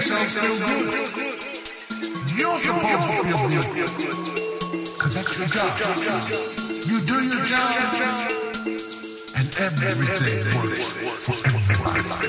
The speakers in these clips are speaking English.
yourself feel good. You're supposed to feel good. Because that's your job. You do your job, and everything works for everybody.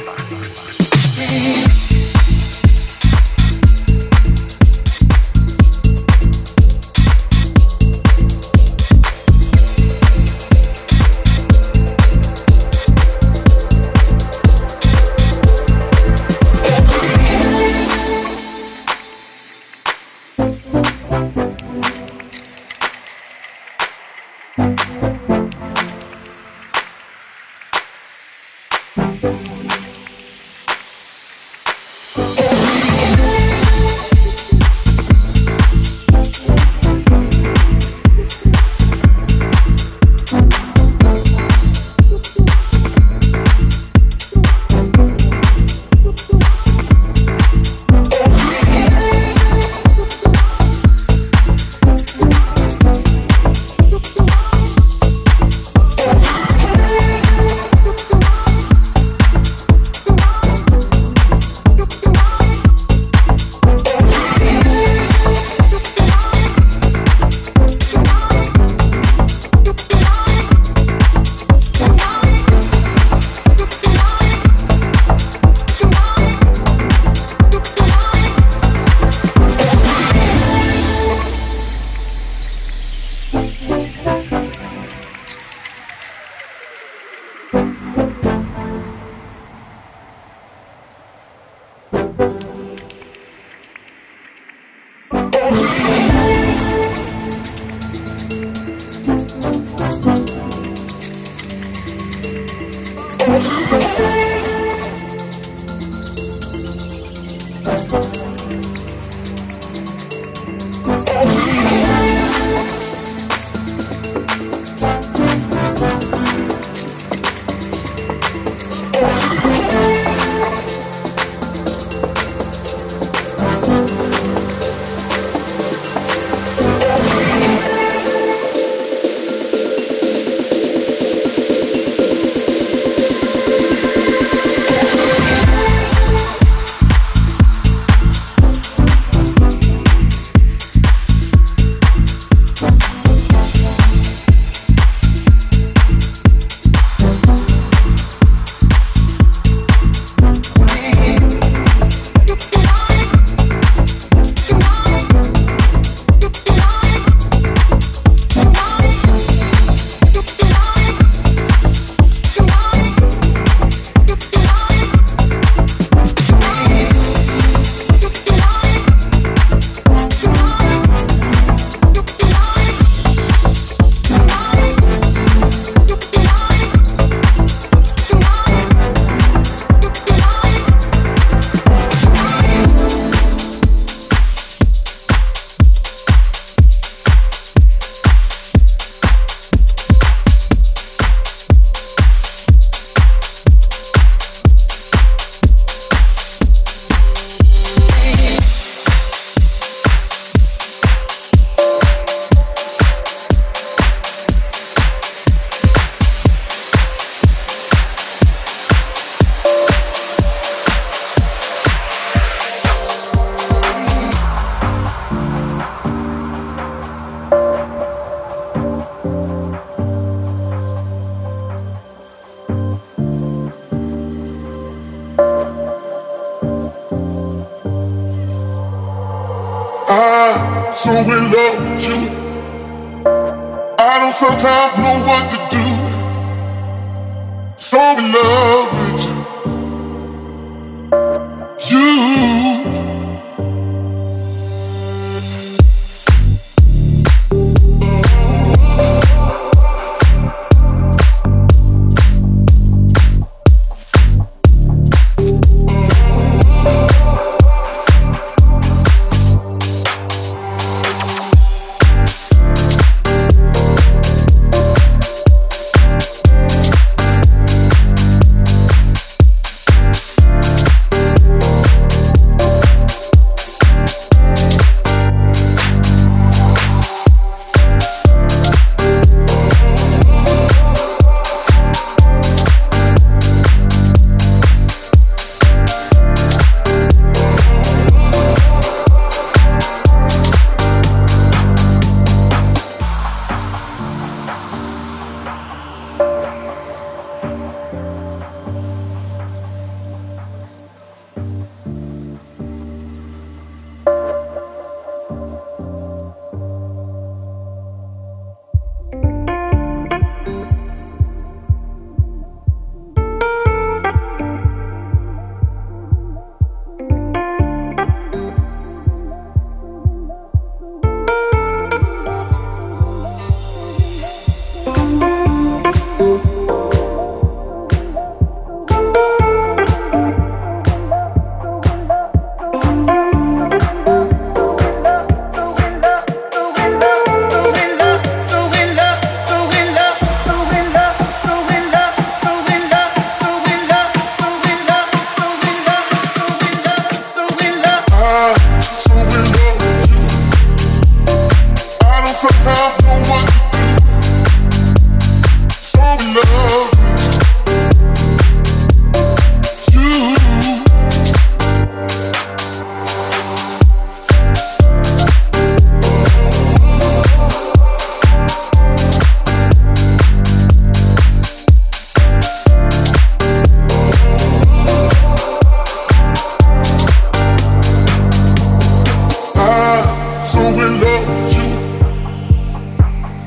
without you.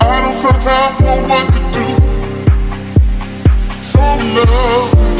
I don't sometimes know what to do. So love.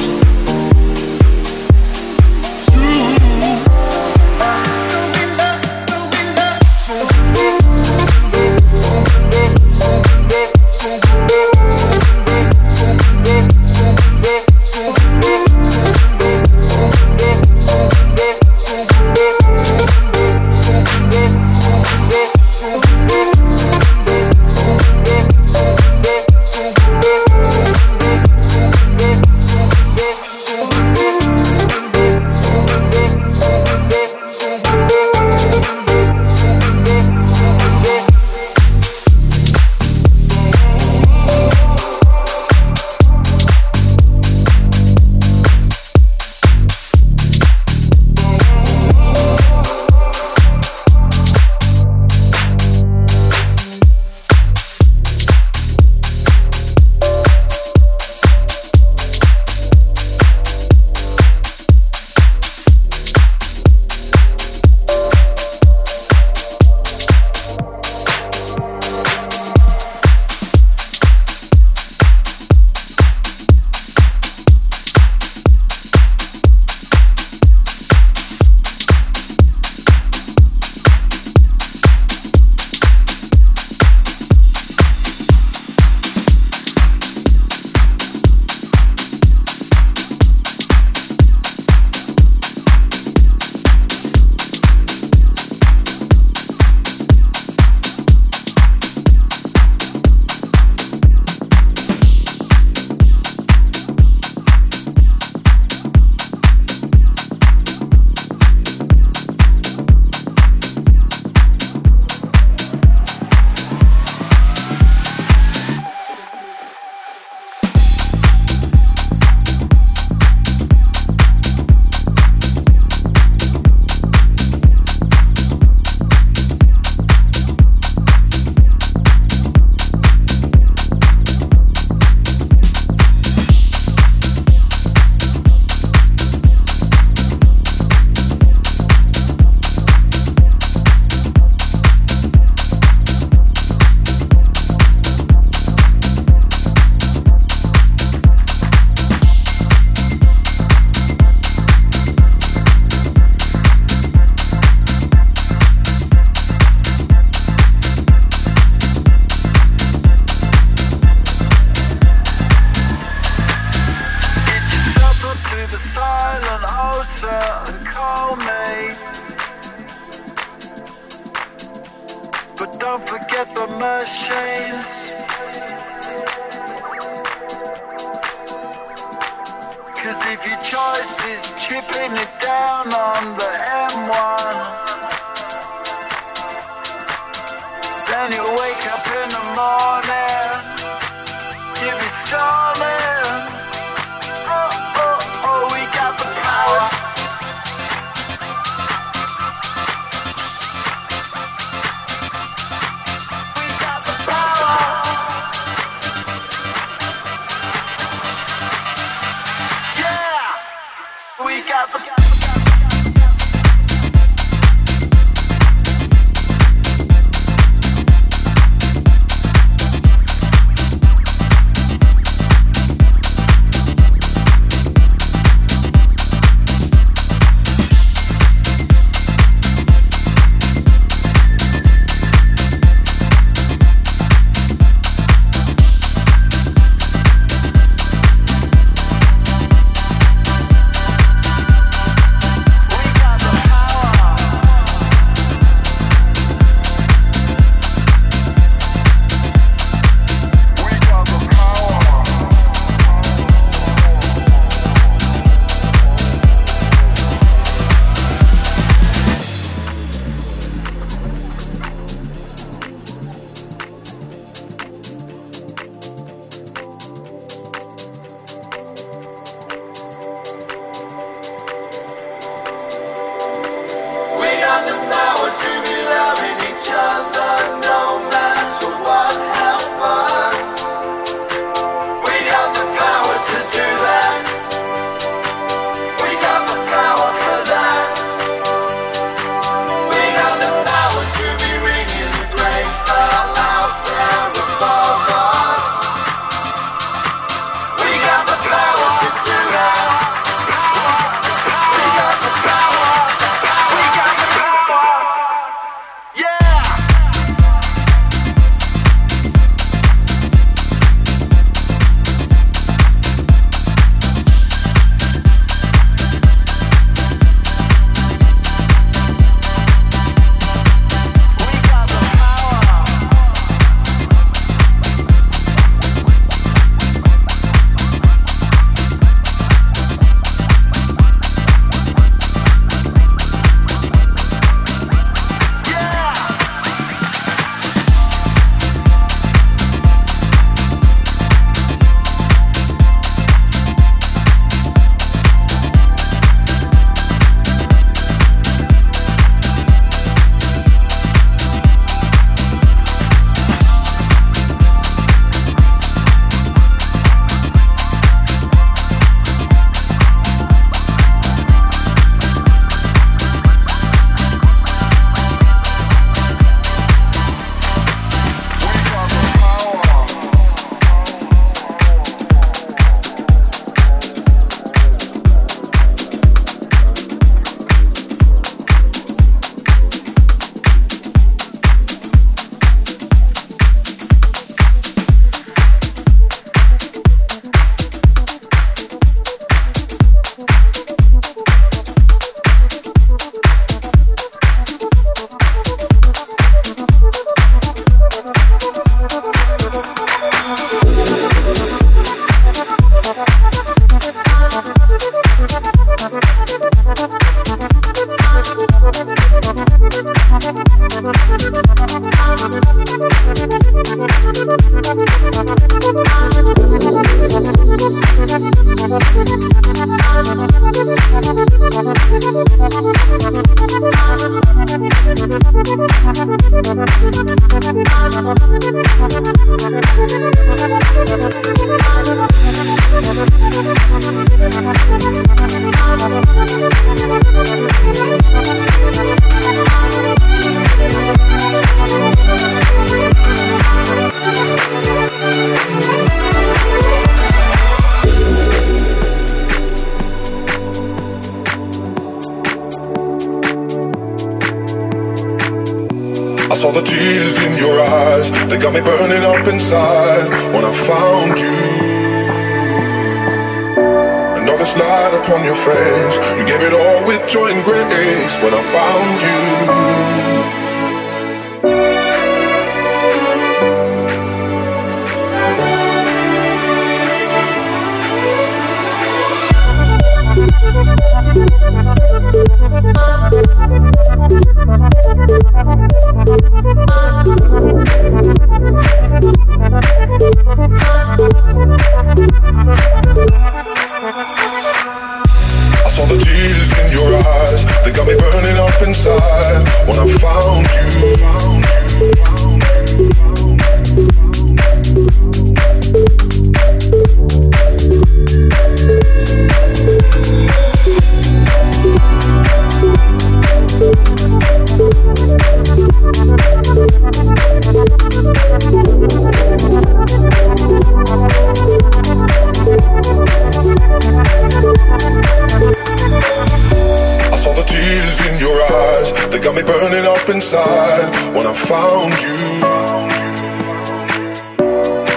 Inside when I found you.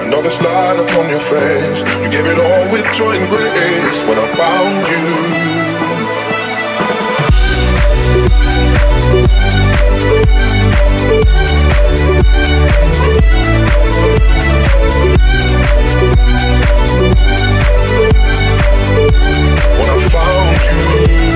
And all this light upon your face, you gave it all with joy and grace when I found you. When I found you.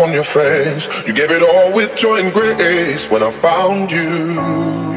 Upon your face, you gave it all with joy and grace when I found you.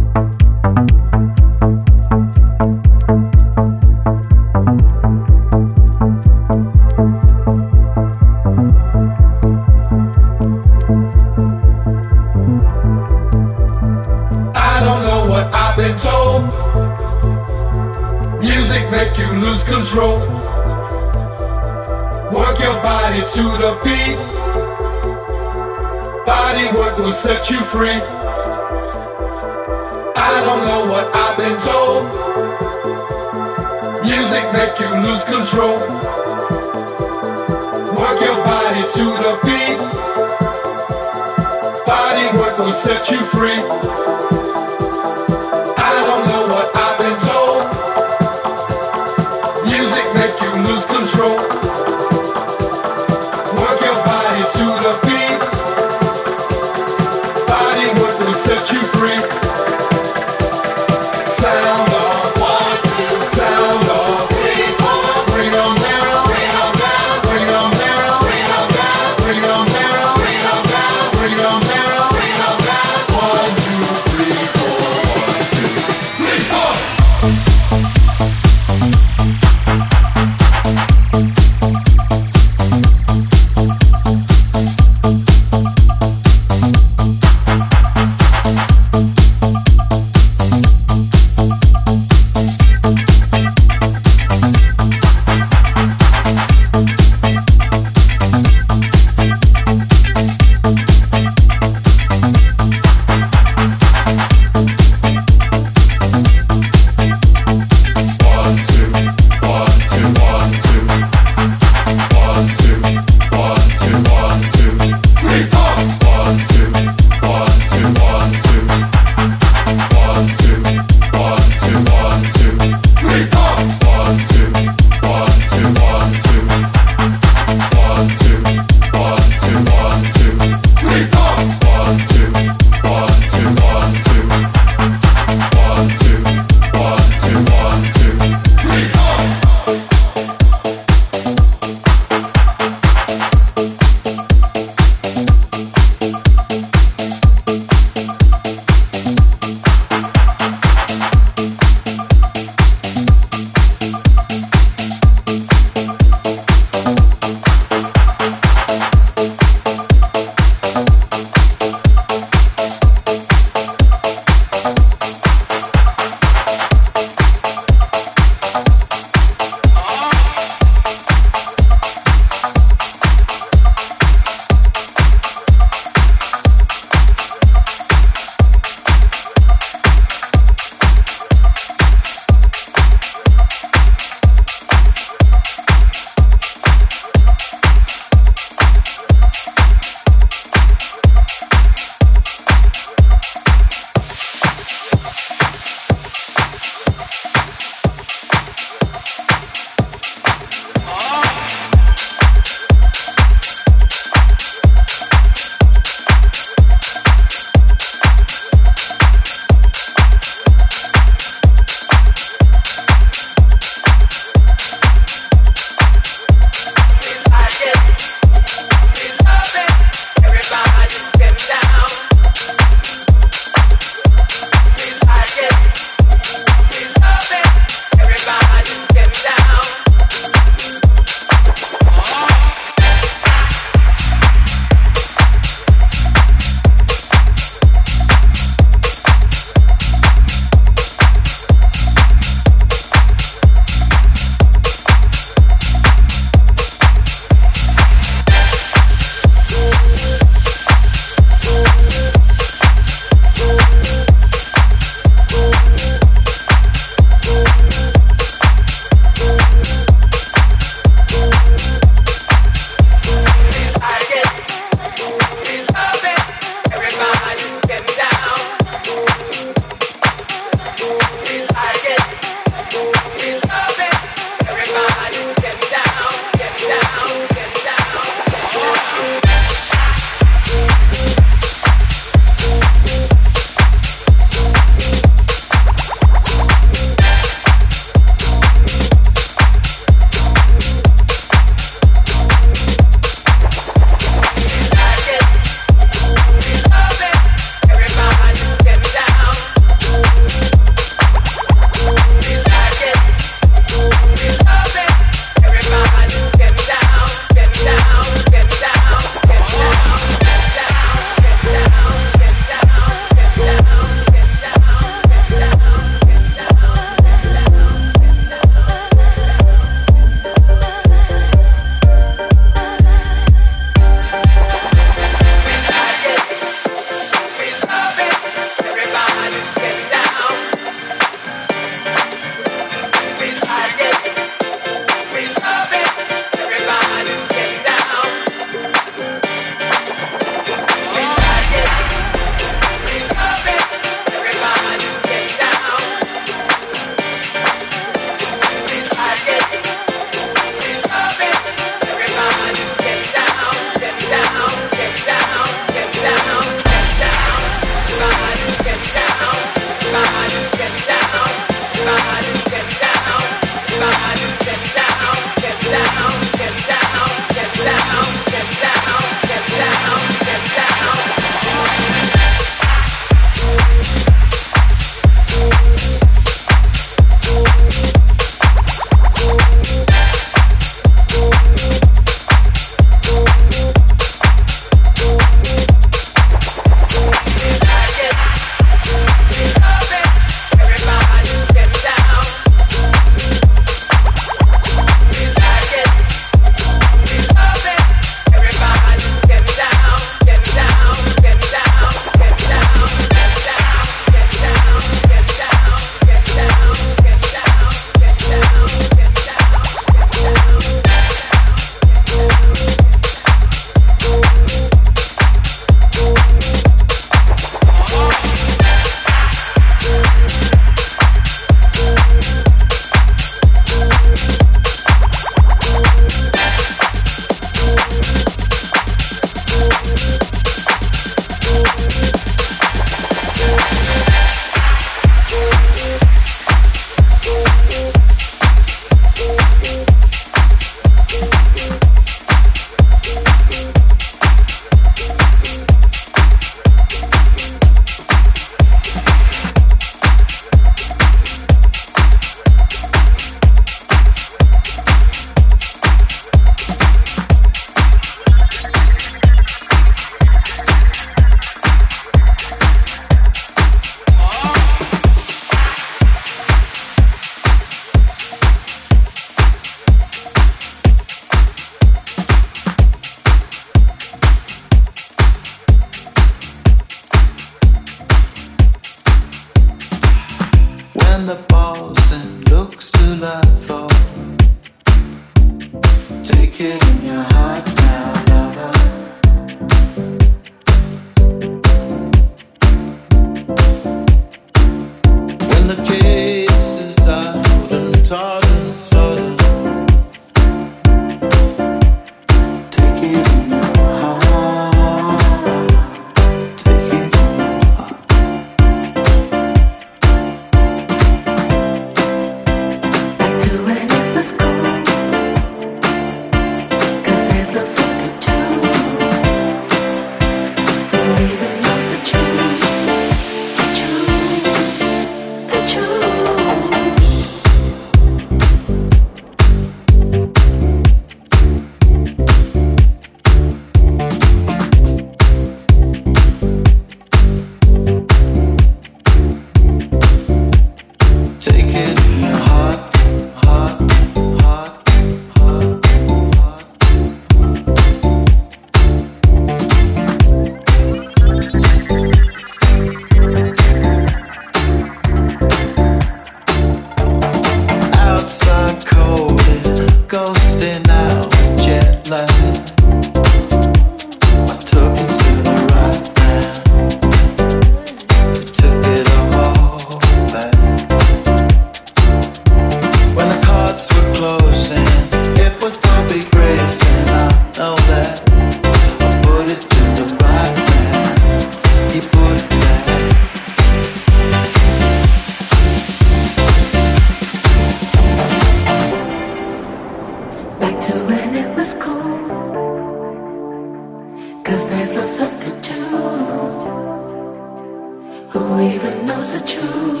truth.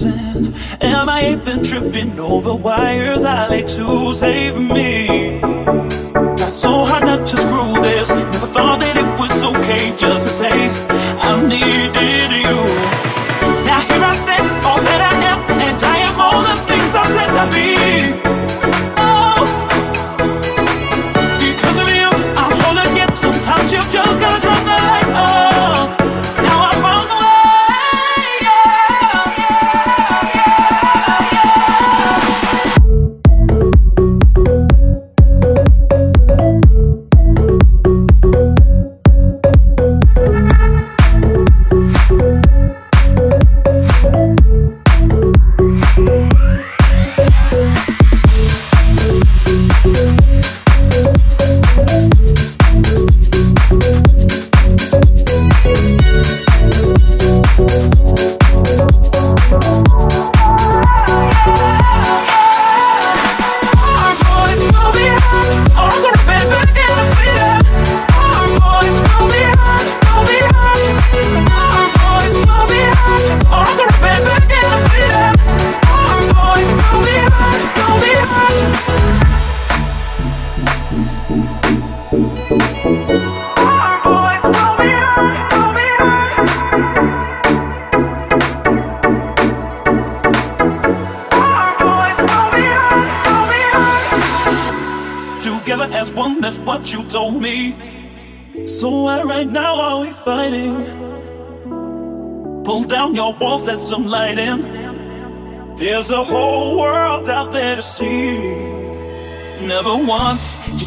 dancing? Am I even tripping over wires? I like to save me. Got so hot now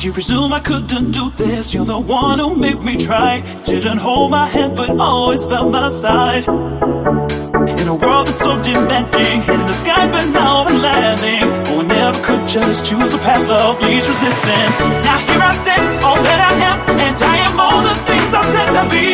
you presume I couldn't do this. You're the one who made me try. Didn't hold my hand, but always by my side. In a world that's so demanding, hit in the sky, but now I'm landing. Oh, I never could just choose a path of least resistance. Now here I stand, all that I am, and I am all the things I said I'd be.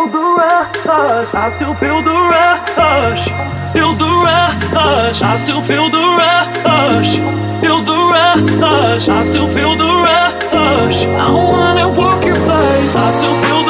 Rush. I still feel the rush. Feel the rush. I still feel the rush. Feel the rush. I still feel the rush. I wanna walk your body. I still feel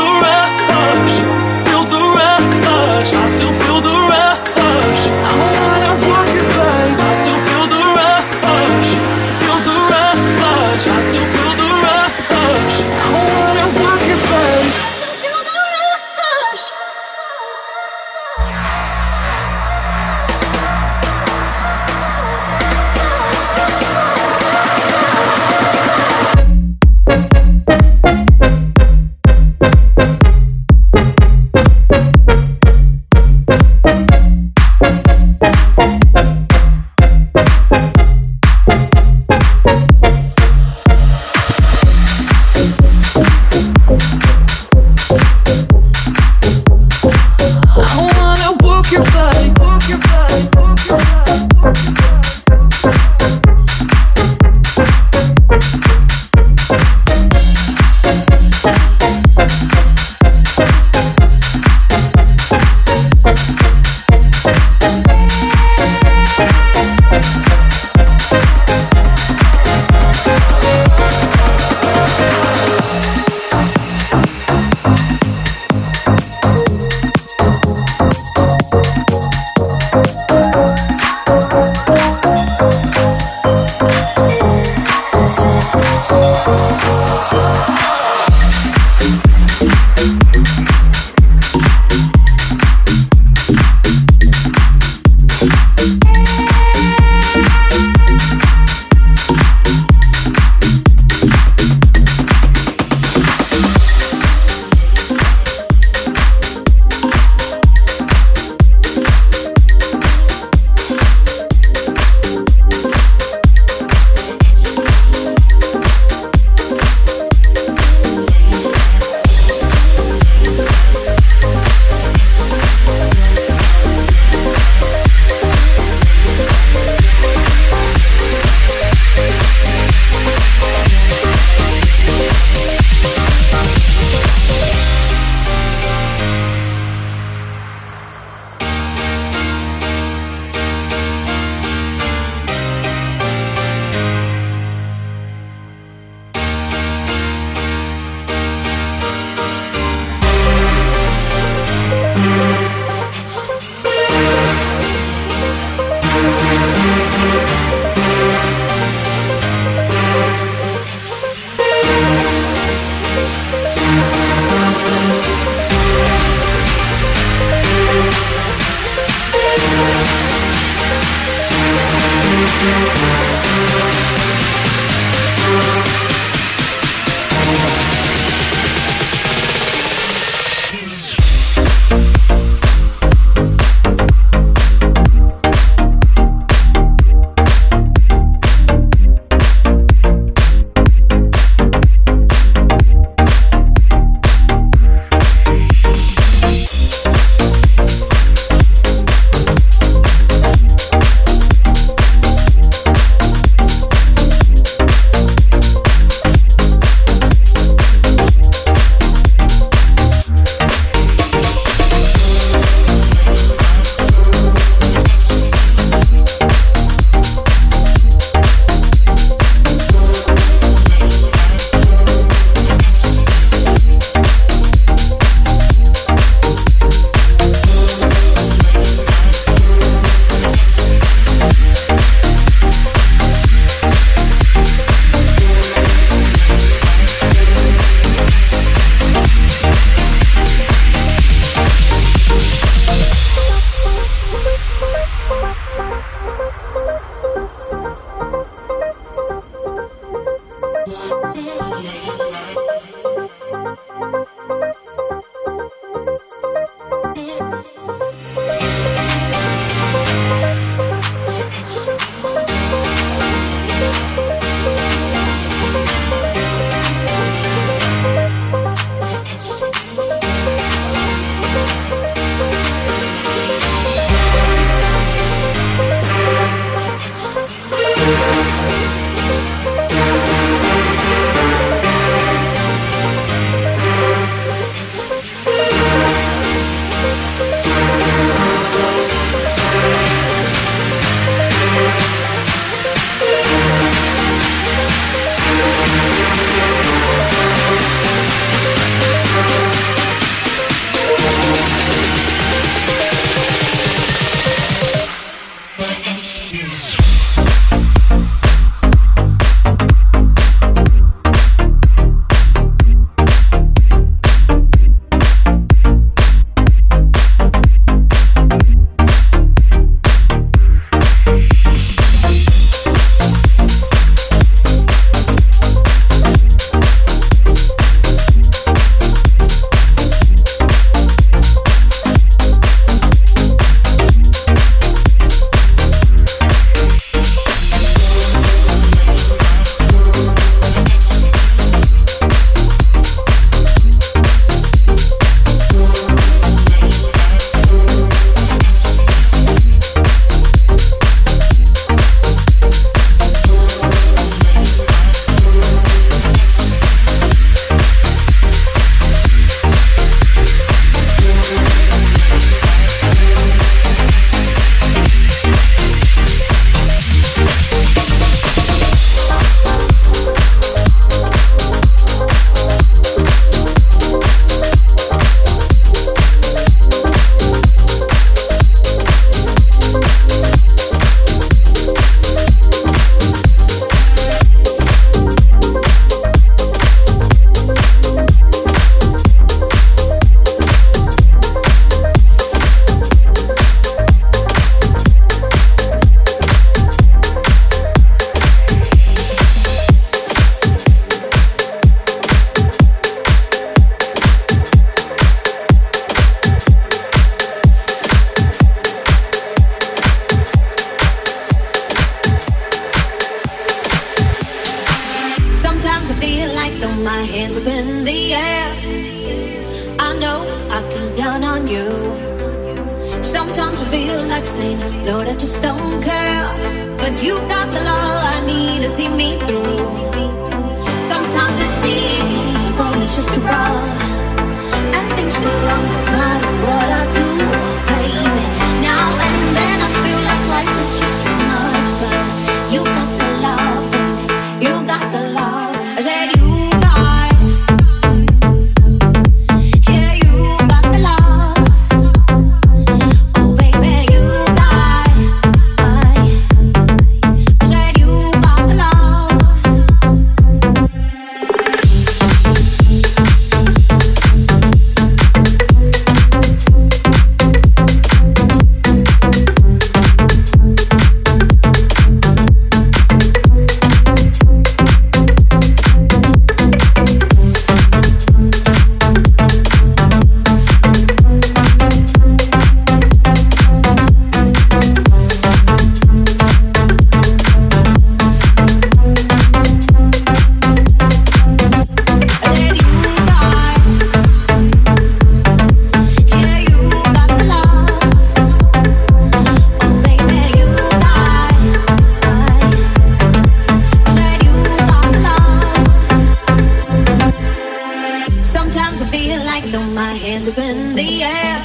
night though my hands are in the air.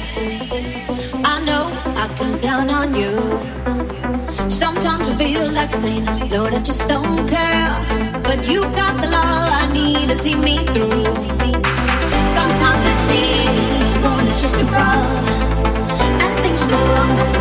I know I can count on you. Sometimes I feel like saying, Lord, I just don't care. But you got the love I need to see me through. Sometimes it seems going is just too rough, and things go wrong.